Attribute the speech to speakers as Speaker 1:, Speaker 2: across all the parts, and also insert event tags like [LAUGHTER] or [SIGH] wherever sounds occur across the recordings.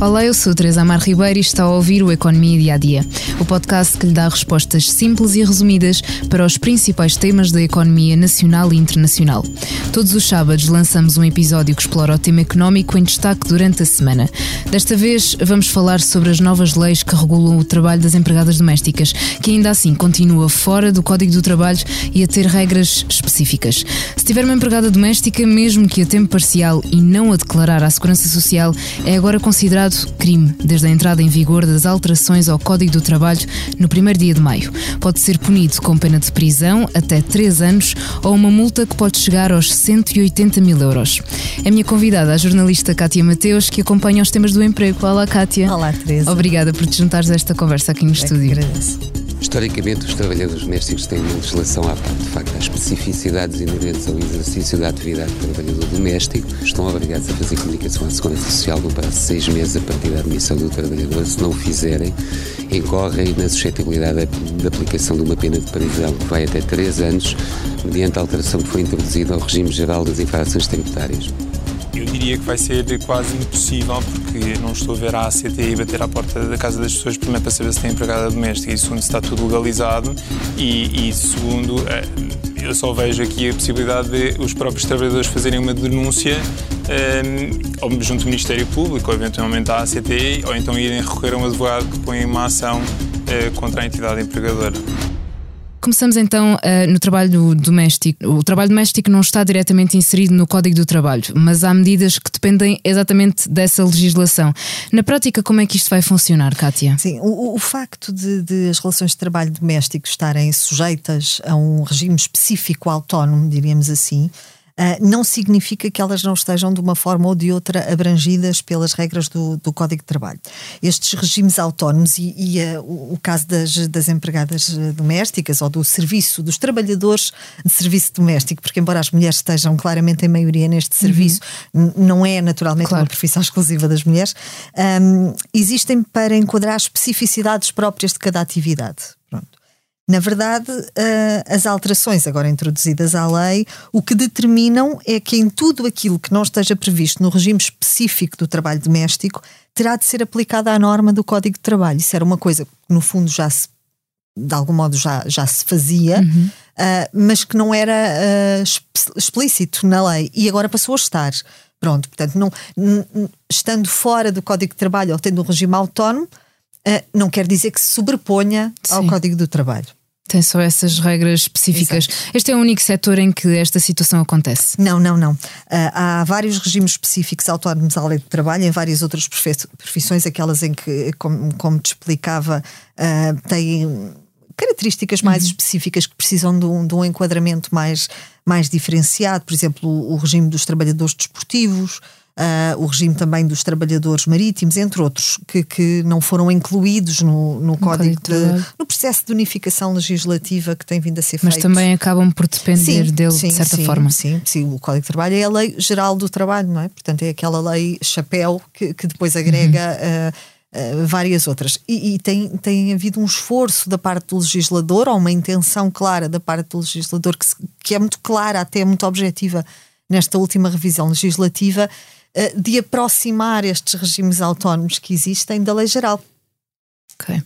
Speaker 1: Olá, eu sou Teresa Amar Ribeiro e está a ouvir o Economia Dia a Dia, o podcast que lhe dá respostas simples e resumidas para os principais temas da economia nacional e internacional. Todos os sábados lançamos um episódio que explora o tema económico em destaque durante a semana. Desta vez vamos falar sobre as novas leis que regulam o trabalho das empregadas domésticas, que ainda assim continua fora do Código do Trabalho e a ter regras específicas. Se tiver uma empregada doméstica, mesmo que a tempo parcial e não a declarar à Segurança Social, é agora considerado considerado crime desde a entrada em vigor das alterações ao Código do Trabalho no primeiro dia de maio. Pode ser punido com pena de prisão até 3 anos ou uma multa que pode chegar aos 180 mil euros. É minha convidada, a jornalista Cátia Mateus, que acompanha os temas do emprego. Olá, Cátia.
Speaker 2: Olá, Teresa.
Speaker 1: Obrigada por te juntares a esta conversa aqui no
Speaker 2: é
Speaker 1: estúdio.
Speaker 2: agradeço.
Speaker 3: Historicamente, os trabalhadores domésticos têm uma legislação à parte. De facto, as especificidades inerentes ao exercício da atividade do trabalhador doméstico estão obrigados a fazer comunicação à Segurança Social no prazo de seis meses a partir da admissão do trabalhador. Se não o fizerem, incorrem na suscetibilidade da aplicação de uma pena de prisão que vai até três anos, mediante a alteração que foi introduzida ao regime geral das infrações tributárias.
Speaker 4: Eu diria que vai ser quase impossível, porque não estou a ver a ACT bater à porta da casa das pessoas, primeiro para saber se tem empregada doméstica e segundo se está tudo legalizado e, e segundo eh, eu só vejo aqui a possibilidade de os próprios trabalhadores fazerem uma denúncia um, ou junto ao Ministério Público, ou eventualmente à ACT, ou então irem recorrer a um advogado que põe uma ação uh, contra a entidade empregadora.
Speaker 1: Começamos então uh, no trabalho doméstico. O trabalho doméstico não está diretamente inserido no Código do Trabalho, mas há medidas que dependem exatamente dessa legislação. Na prática, como é que isto vai funcionar, Kátia?
Speaker 2: Sim, o, o facto de, de, as relações de trabalho doméstico estarem sujeitas a um regime específico autónomo, diríamos assim, não significa que elas não estejam de uma forma ou de outra abrangidas pelas regras do, do Código de Trabalho. Estes regimes autónomos e, e uh, o, o, caso das, das empregadas ah, domésticas ou do serviço, dos trabalhadores de serviço doméstico, porque embora as mulheres estejam claramente em maioria neste serviço, uhum. não é naturalmente claro. uma profissão [LAUGHS] exclusiva das mulheres, um, existem para enquadrar especificidades próprias de cada atividade. Na verdade, uh, as alterações agora introduzidas à lei, o que determinam é que em tudo aquilo que não esteja previsto no regime específico do trabalho doméstico, terá de ser aplicada a norma do Código de Trabalho. Isso era uma coisa que, no fundo, já se, de algum modo, já, já se fazia, uhum. uh, mas que não era uh, explícito na lei e agora passou a estar. Pronto, portanto, não, estando fora do Código de Trabalho ou tendo um regime autónomo, não quer dizer que se sobreponha Sim. ao Código do Trabalho.
Speaker 1: Tem só essas regras específicas. Exato. Este é o único setor em que esta situação acontece?
Speaker 2: Não, não, não. Uh, há vários regimes específicos autónomos à lei do trabalho, em várias outras profissões, aquelas em que, como, como te explicava, uh, têm características mais uhum. específicas que precisam de um, de um enquadramento mais, mais diferenciado, por exemplo, o, o regime dos trabalhadores desportivos uh, o regime também dos trabalhadores marítimos, entre outros, que, que não foram incluídos no, no Código, de, no processo de unificação legislativa que tem vindo a ser
Speaker 1: feito. Mas também acabam por depender
Speaker 2: sim,
Speaker 1: dele,
Speaker 2: sim,
Speaker 1: de certa
Speaker 2: sim,
Speaker 1: forma.
Speaker 2: Sim, sim, o Código de Trabalho é a lei geral do trabalho, não é? Portanto, é aquela lei chapéu que, que depois agrega. Uhum. Uh, Uh, várias outras. E, e, tem, tem havido um esforço da parte do legislador, ou uma intenção clara da parte do legislador, que, se, que é muito clara, até muito objetiva nesta última revisão legislativa, de aproximar estes regimes autónomos que existem da lei geral.
Speaker 1: Ok. Uh,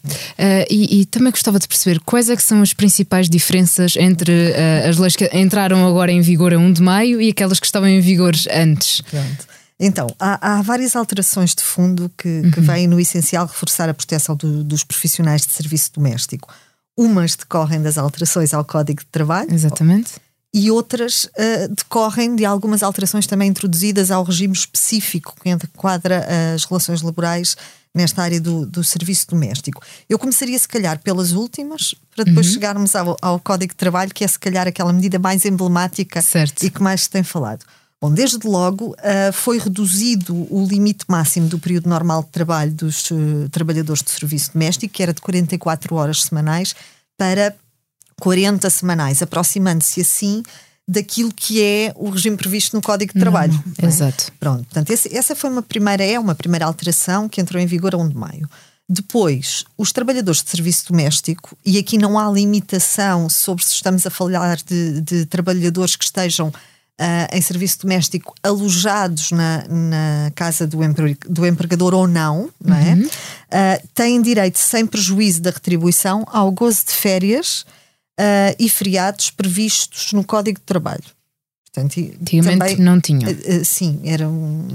Speaker 1: e, e, também gostava de perceber quais é são as principais diferenças entre uh, as leis que entraram agora em vigor a 1 de maio e aquelas que estavam em vigor antes.
Speaker 2: Pronto. Então, há, há, várias alterações de fundo que, uhum. que vêm no essencial reforçar a proteção do, dos profissionais de serviço doméstico. Umas decorrem das alterações ao Código de Trabalho.
Speaker 1: Exatamente
Speaker 2: e outras uh, decorrem de algumas alterações também introduzidas ao regime específico que enquadra as relações laborais nesta área do, do serviço doméstico. Eu começaria, se calhar, pelas últimas, para depois uhum. chegarmos ao, ao, Código de Trabalho, que é, se calhar, aquela medida mais emblemática
Speaker 1: certo.
Speaker 2: e que mais se tem falado. Bom, desde logo uh, foi reduzido o limite máximo do período normal de trabalho dos uh, trabalhadores de serviço doméstico, que era de 44 horas semanais, para 40 semanais, aproximando-se assim daquilo que é o regime previsto no Código de Trabalho. Não,
Speaker 1: não é? Exato.
Speaker 2: Pronto, portanto, esse, essa foi uma primeira, é uma primeira alteração que entrou em vigor a 1 de maio. Depois, os trabalhadores de serviço doméstico, e aqui não há limitação sobre se estamos a falar de, de trabalhadores que estejam uh, em serviço doméstico alojados na, na casa do, empre, do empregador ou não, não é? Uhum. Uh, têm direito, sem prejuízo da retribuição, ao gozo de férias uh, e feriados previstos no Código de Trabalho.
Speaker 1: Portanto, Antigamente também, não tinha.
Speaker 2: sim, era um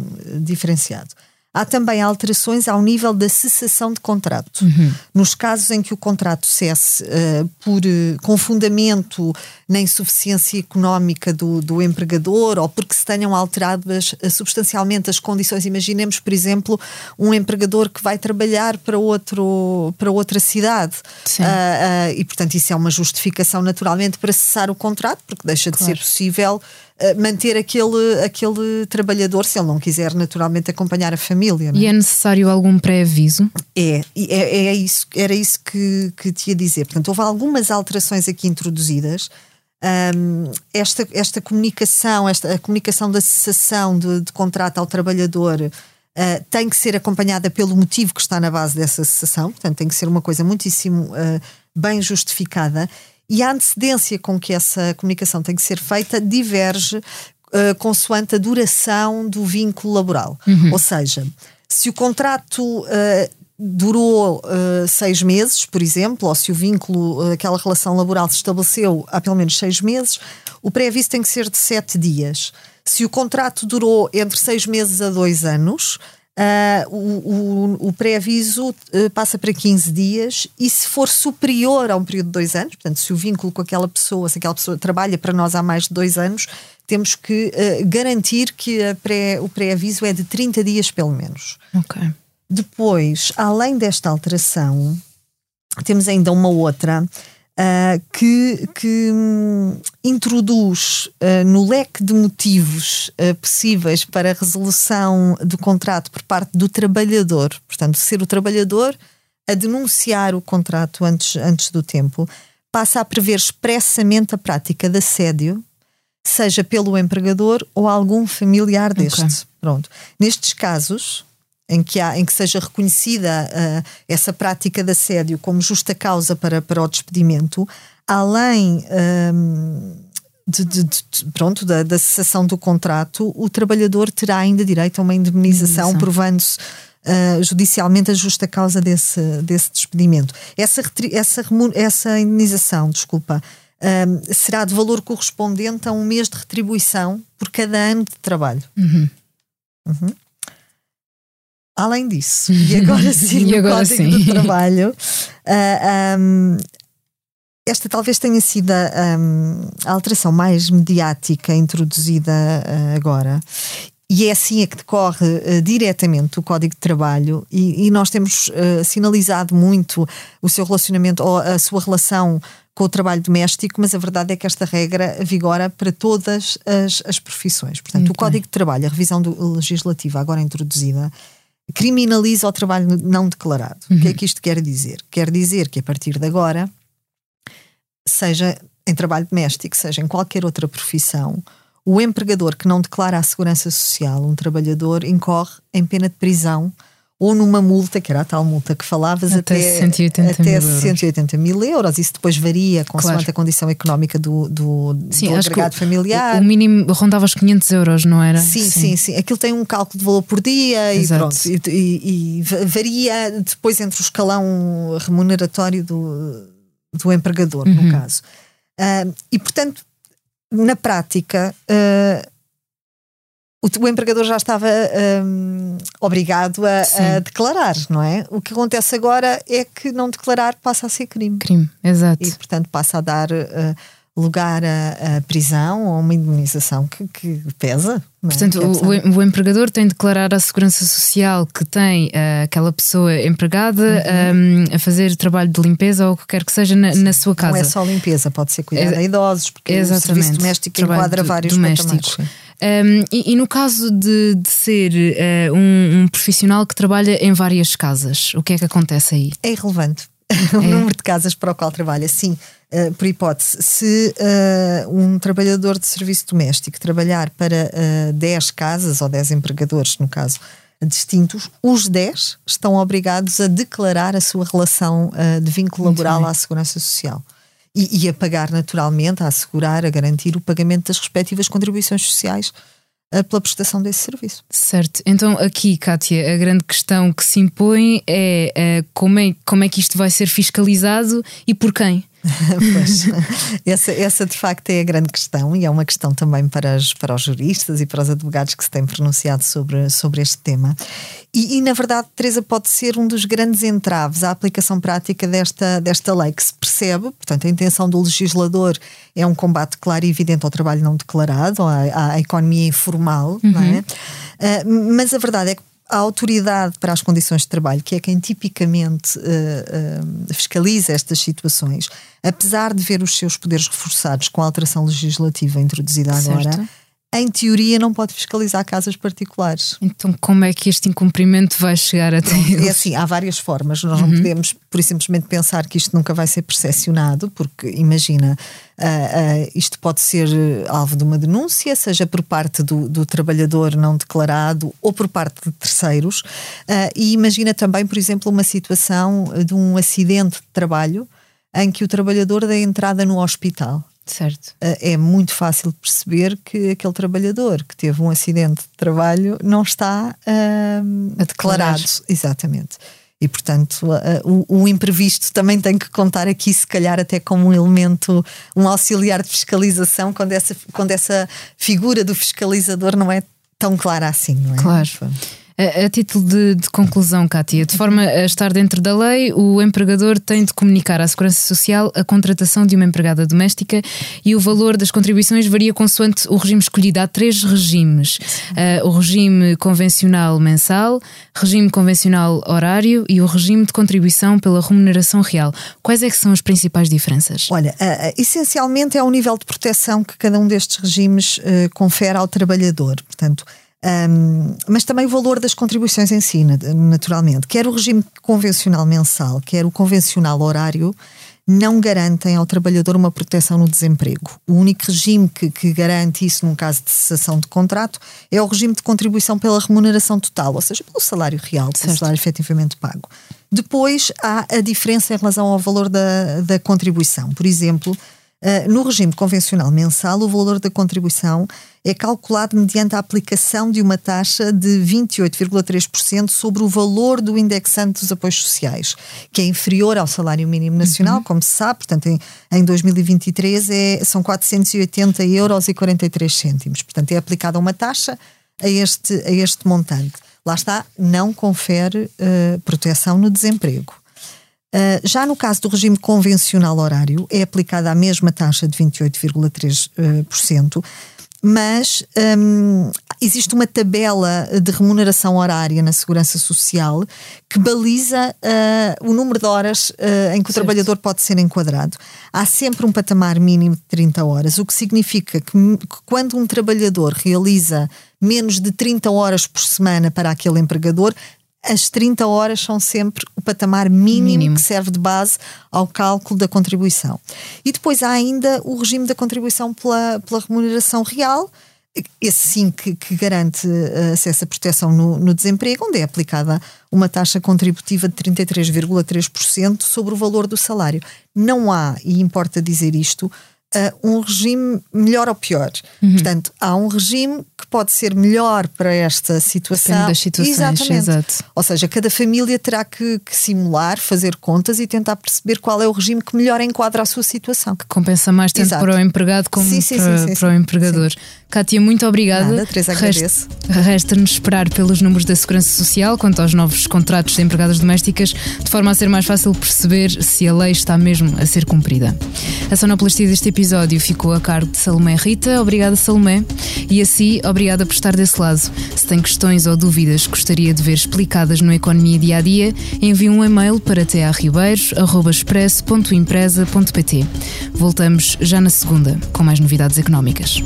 Speaker 2: diferenciado. Há também alterações ao nível da cessação de contrato. Uhum. Nos casos em que o contrato cesse uh, por uh, confundamento na insuficiência económica do, do empregador ou porque se tenham alterado uh, substancialmente as condições. Imaginemos, por exemplo, um empregador que vai trabalhar para, outro, para outra cidade. e, portanto, isso é uma justificação naturalmente para cessar o contrato, porque deixa de claro. ser possível manter aquele, aquele trabalhador, se ele não quiser naturalmente acompanhar a família.
Speaker 1: É? E é necessário algum pré-aviso?
Speaker 2: É, é, é isso, era isso que, que te ia dizer. Portanto, houve algumas alterações aqui introduzidas. Um, esta, esta comunicação, esta, a comunicação da cessação de, de contrato ao trabalhador uh, tem que ser acompanhada pelo motivo que está na base dessa cessação, portanto, tem que ser uma coisa muitíssimo uh, bem justificada e a antecedência com que essa comunicação tem que ser feita diverge uh, consoante a duração do vínculo laboral. Uhum. Ou seja, se o contrato uh, durou uh, seis meses, por exemplo, ou se o vínculo, aquela relação laboral se estabeleceu há pelo menos seis meses, o pré-aviso tem que ser de sete dias. Se o contrato durou entre seis meses a dois anos, Uh, o, o, o pré-aviso uh, passa para 15 dias e se for superior a um período de dois anos, portanto, se o vínculo com aquela pessoa, se aquela pessoa trabalha para nós há mais de dois anos, temos que uh, garantir que pré, o pré-aviso é de 30 dias pelo menos.
Speaker 1: Ok.
Speaker 2: Depois, além desta alteração, temos ainda uma outra uh, que, que um, introduz uh, no leque de motivos uh, possíveis para a resolução do contrato por parte do trabalhador, portanto, ser o trabalhador a denunciar o contrato antes, antes do tempo, passa a prever expressamente a prática de assédio, seja pelo empregador ou algum familiar deste. Okay. Pronto. Nestes casos, em que, há, em que seja reconhecida uh, essa prática de assédio como justa causa para, para o despedimento, além um, de, de, de, pronto, da, da cessação do contrato, o trabalhador terá ainda direito a uma indemnização, provando-se uh, judicialmente a justa causa desse, desse despedimento. Essa, essa, essa indemnização, desculpa, um, será de valor correspondente a um mês de retribuição por cada ano de trabalho.
Speaker 1: Uhum.
Speaker 2: Uhum. Além disso, e agora [LAUGHS] sim, e agora Código sim. do Trabalho, uh, ah, um, esta talvez tenha sido a, um, a alteração mais mediática introduzida uh, agora. E é assim a que decorre uh, diretamente o Código de Trabalho, e, e nós temos uh, sinalizado muito o seu relacionamento ou a sua relação com o trabalho doméstico, mas a verdade é que esta regra vigora para todas as, as profissões. Portanto, o Código de Trabalho, a revisão do, legislativa agora introduzida, criminaliza o trabalho não declarado. Uhum. O que é uhum. que isto quer dizer? Quer dizer que a partir de agora, seja em trabalho doméstico, seja em qualquer outra profissão, o empregador que não declara a segurança social, um trabalhador, incorre em pena de prisão ou numa multa, que era a tal multa que falavas,
Speaker 1: até, até 180,
Speaker 2: até
Speaker 1: mil,
Speaker 2: 180 mil euros. Isso depois varia consoante claro. a condição económica do, do,
Speaker 1: sim,
Speaker 2: do agregado familiar.
Speaker 1: O, mínimo rondava os 500 euros, não era?
Speaker 2: Sim, sim, sim. sim. Aquilo tem um cálculo de valor por dia Exato. e pronto. E, e, e, varia depois entre o escalão remuneratório do, do empregador, uhum. no caso. Uh, e portanto, na prática. Uh, o, o empregador já estava um, obrigado a, a, declarar, não é? O que acontece agora é que não declarar passa a ser crime.
Speaker 1: Crime, exato.
Speaker 2: E, portanto, passa a dar uh, lugar à, prisão ou uma indemnização que, que pesa.
Speaker 1: É? Portanto, é o, o, empregador tem de declarar à Segurança Social que tem uh, aquela pessoa empregada uhum. um, a fazer trabalho de limpeza ou o que quer que seja na, na sua casa.
Speaker 2: Não é só limpeza, pode ser cuidar é, de idosos, porque Exatamente. o serviço doméstico enquadra vários
Speaker 1: doméstico. Um, e, e, no caso de, de ser uh, um, um, profissional que trabalha em várias casas, o que é que acontece aí?
Speaker 2: É irrelevante. [LAUGHS] É. o número de casas para o qual trabalha, sim. Uh, por hipótese, se uh, um trabalhador de serviço doméstico trabalhar para uh, 10 casas ou 10 empregadores, no caso, distintos, os 10 estão obrigados a declarar a sua relação de vínculo laboral à Segurança Social. E, e a pagar naturalmente, a assegurar, a garantir o pagamento das respectivas contribuições sociais uh, pela prestação desse serviço.
Speaker 1: Certo. Então, aqui, Kátia, a grande questão que se impõe é, uh, como é como é que isto vai ser fiscalizado e por quem? [LAUGHS]
Speaker 2: pois, essa, essa de facto é a grande questão e é uma questão também para, as, para os juristas e para os advogados que se têm pronunciado sobre, sobre este tema. E, e, na verdade, Teresa, pode ser um dos grandes entraves à aplicação prática desta, desta lei, que se percebe, portanto, a intenção do legislador é um combate claro e evidente ao trabalho não declarado, à, à economia informal, uhum. não é? Uh, mas a verdade é que a autoridade para as condições de trabalho, que é quem tipicamente uh, uh, fiscaliza estas situações, apesar de ver os seus poderes reforçados com a alteração legislativa introduzida agora, certo em teoria, não pode fiscalizar casas particulares.
Speaker 1: Então, como é que este incumprimento vai chegar até eles?
Speaker 2: É assim, há várias formas. Nós uhum. não podemos, por simplesmente, pensar que isto nunca vai ser percepcionado, porque, imagina, uh, uh, isto pode ser alvo de uma denúncia, seja por parte do, do trabalhador não declarado ou por parte de terceiros. Uh, e imagina também, por exemplo, uma situação de um acidente de trabalho em que o trabalhador dá entrada no hospital.
Speaker 1: Certo.
Speaker 2: É muito fácil perceber que aquele trabalhador que teve um acidente de trabalho não está uh, a declarado. Exatamente. E, portanto, uh, o, o, imprevisto também tem que contar aqui, se calhar, até como um elemento, um auxiliar de fiscalização, quando essa, quando essa figura do fiscalizador não é tão clara assim, não é?
Speaker 1: Claro. A, a título de, de, conclusão, Kátia, de forma a estar dentro da lei, o empregador tem de comunicar à Segurança Social a contratação de uma empregada doméstica e o valor das contribuições varia consoante o regime escolhido. Há três regimes: uh, o regime convencional mensal, regime convencional horário e o regime de contribuição pela remuneração real. Quais é que são as principais diferenças?
Speaker 2: Olha, uh, uh, essencialmente é o nível de proteção que cada um destes regimes confere ao trabalhador. Portanto, um, mas também o valor das contribuições em si, naturalmente. Quer o regime convencional mensal, quer o convencional horário, não garantem ao trabalhador uma proteção no desemprego. O único regime que, que, garante isso num caso de cessação de contrato é o regime de contribuição pela remuneração total, ou seja, pelo salário real, pelo salário efetivamente pago. Depois há a diferença em relação ao valor da, da contribuição. Por exemplo, Uh, no regime convencional mensal, o valor da contribuição é calculado mediante a aplicação de uma taxa de 28,3% sobre o valor do indexante dos apoios sociais, que é inferior ao salário mínimo nacional, uhum. como se sabe, portanto, em, em 2023 é, são 480 euros e 43 cêntimos. Portanto, é aplicada uma taxa a este, a este montante. Lá está, não confere uh, proteção no desemprego. Uh, já no caso do regime convencional horário, é aplicada a mesma taxa de 28,3%, uh, mas um, existe uma tabela de remuneração horária na Segurança Social que baliza uh, o número de horas em que o certo. trabalhador pode ser enquadrado. Há sempre um patamar mínimo de 30 horas, o que significa que, que quando um trabalhador realiza menos de 30 horas por semana para aquele empregador, as 30 horas são sempre o patamar mínimo, mínimo, que serve de base ao cálculo da contribuição. E depois há ainda o regime da contribuição pela, pela remuneração real, esse sim que, que garante acesso à proteção no, no, desemprego, onde é aplicada uma taxa contributiva de 33,3% sobre o valor do salário. Não há, e importa dizer isto, uh, um regime melhor ou pior. Uhum. Portanto, há um regime que pode ser melhor para esta situação.
Speaker 1: Depende das situações, Exatamente. Exato.
Speaker 2: Ou seja, cada família terá que, que, simular, fazer contas e tentar perceber qual é o regime que melhor enquadra a sua situação.
Speaker 1: Que compensa mais tanto Exato. para o empregado como sim, sim, para, sim, para, o empregador. Kátia, muito obrigada.
Speaker 2: Nada, Teresa, agradeço.
Speaker 1: Resta-nos esperar pelos números da Segurança Social quanto aos novos contratos de empregadas domésticas, de forma a ser mais fácil perceber se a lei está mesmo a ser cumprida. A sonoplastia deste episódio ficou a cargo de Salomé Rita. Obrigada, Salomé. E assim, obrigada por estar desse lado. Se tem questões ou dúvidas que gostaria de ver explicadas no Economia Dia a Dia, envie um e-mail para tearribeiros.express.empresa.pt. Voltamos já na segunda com mais novidades económicas.